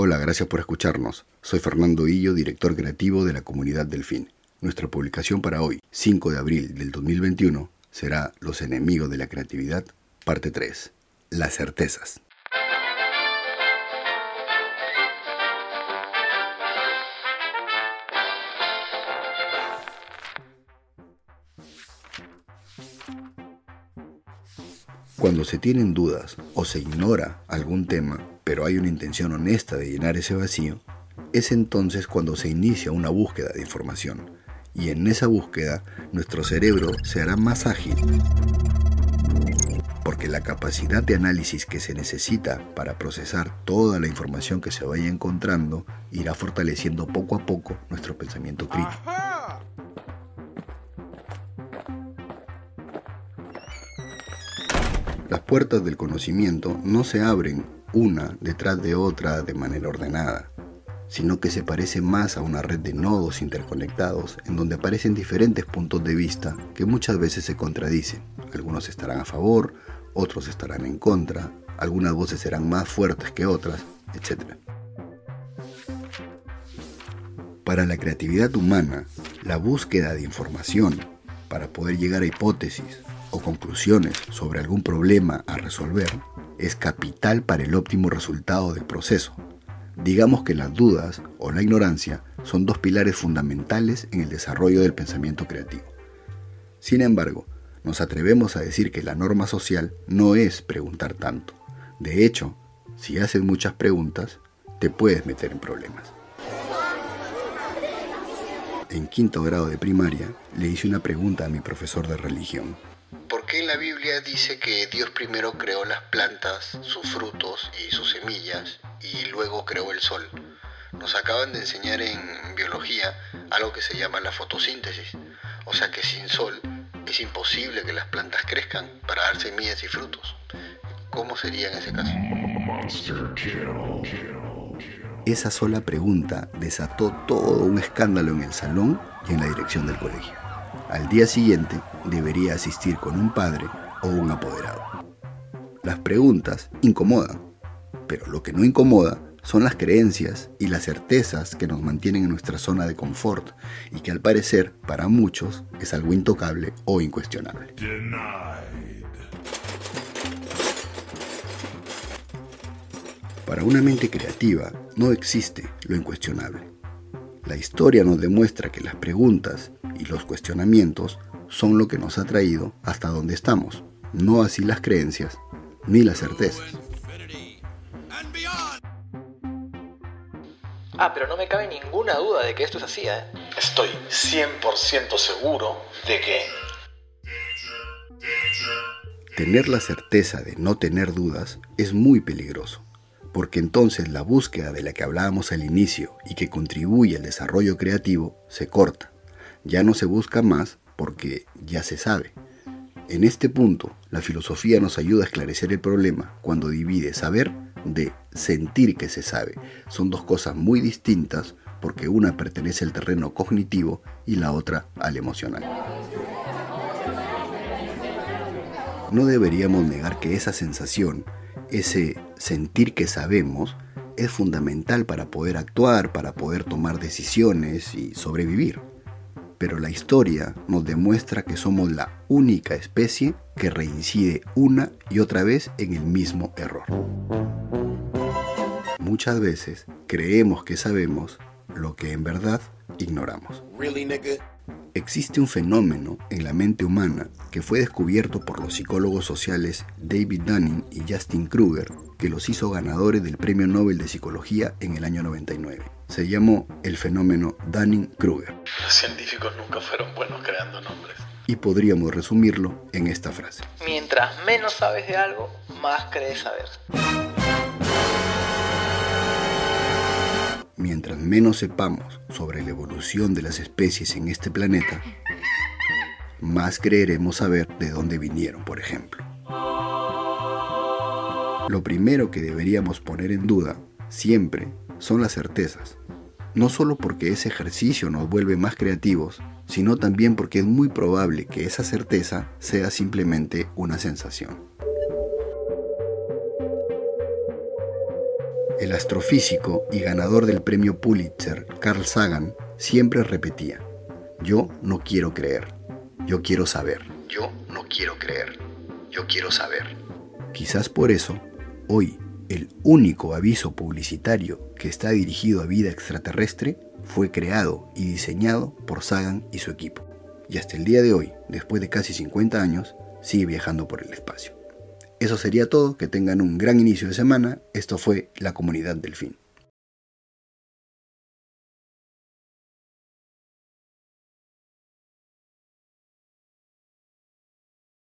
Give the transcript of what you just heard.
Hola, gracias por escucharnos. Soy Fernando Hillo, director creativo de la comunidad Delfín. Nuestra publicación para hoy, 5 de abril del 2021, será Los enemigos de la creatividad, parte 3. Las certezas. Cuando se tienen dudas o se ignora algún tema, pero hay una intención honesta de llenar ese vacío, es entonces cuando se inicia una búsqueda de información. Y en esa búsqueda nuestro cerebro se hará más ágil. Porque la capacidad de análisis que se necesita para procesar toda la información que se vaya encontrando irá fortaleciendo poco a poco nuestro pensamiento crítico. Puertas del conocimiento no se abren una detrás de otra de manera ordenada, sino que se parece más a una red de nodos interconectados en donde aparecen diferentes puntos de vista que muchas veces se contradicen. Algunos estarán a favor, otros estarán en contra, algunas voces serán más fuertes que otras, etc. Para la creatividad humana, la búsqueda de información para poder llegar a hipótesis, o conclusiones sobre algún problema a resolver es capital para el óptimo resultado del proceso. Digamos que las dudas o la ignorancia son dos pilares fundamentales en el desarrollo del pensamiento creativo. Sin embargo, nos atrevemos a decir que la norma social no es preguntar tanto. De hecho, si haces muchas preguntas, te puedes meter en problemas. En quinto grado de primaria le hice una pregunta a mi profesor de religión ¿Por qué la Biblia dice que Dios primero creó las plantas, sus frutos y sus semillas y luego creó el sol? Nos acaban de enseñar en biología algo que se llama la fotosíntesis. O sea que sin sol es imposible que las plantas crezcan para dar semillas y frutos. ¿Cómo sería en ese caso? Esa sola pregunta desató todo un escándalo en el salón y en la dirección del colegio. Al día siguiente debería asistir con un padre o un apoderado. Las preguntas incomodan, pero lo que no incomoda son las creencias y las certezas que nos mantienen en nuestra zona de confort y que al parecer para muchos es algo intocable o incuestionable. Para una mente creativa no existe lo incuestionable. La historia nos demuestra que las preguntas y los cuestionamientos son lo que nos ha traído hasta donde estamos, no así las creencias ni las certezas. Ah, pero no me cabe ninguna duda de que esto es así, ¿eh? Estoy 100% seguro de que... Tener la certeza de no tener dudas es muy peligroso, porque entonces la búsqueda de la que hablábamos al inicio y que contribuye al desarrollo creativo se corta ya no se busca más porque ya se sabe. En este punto, la filosofía nos ayuda a esclarecer el problema cuando divide saber de sentir que se sabe. Son dos cosas muy distintas porque una pertenece al terreno cognitivo y la otra al emocional. No deberíamos negar que esa sensación, ese sentir que sabemos, es fundamental para poder actuar, para poder tomar decisiones y sobrevivir pero la historia nos demuestra que somos la única especie que reincide una y otra vez en el mismo error. Muchas veces creemos que sabemos lo que en verdad ignoramos. Existe un fenómeno en la mente humana que fue descubierto por los psicólogos sociales David Dunning y Justin Kruger, que los hizo ganadores del Premio Nobel de Psicología en el año 99. Se llamó el fenómeno Dunning-Kruger. Los científicos nunca fueron buenos creando nombres. Y podríamos resumirlo en esta frase. Mientras menos sabes de algo, más crees saber. Mientras menos sepamos sobre la evolución de las especies en este planeta, más creeremos saber de dónde vinieron, por ejemplo. Lo primero que deberíamos poner en duda, siempre, son las certezas. No solo porque ese ejercicio nos vuelve más creativos, sino también porque es muy probable que esa certeza sea simplemente una sensación. El astrofísico y ganador del premio Pulitzer, Carl Sagan, siempre repetía, yo no quiero creer, yo quiero saber. Yo no quiero creer, yo quiero saber. Quizás por eso, hoy, el único aviso publicitario que está dirigido a vida extraterrestre fue creado y diseñado por Sagan y su equipo. Y hasta el día de hoy, después de casi 50 años, sigue viajando por el espacio. Eso sería todo, que tengan un gran inicio de semana. Esto fue La Comunidad del Fin.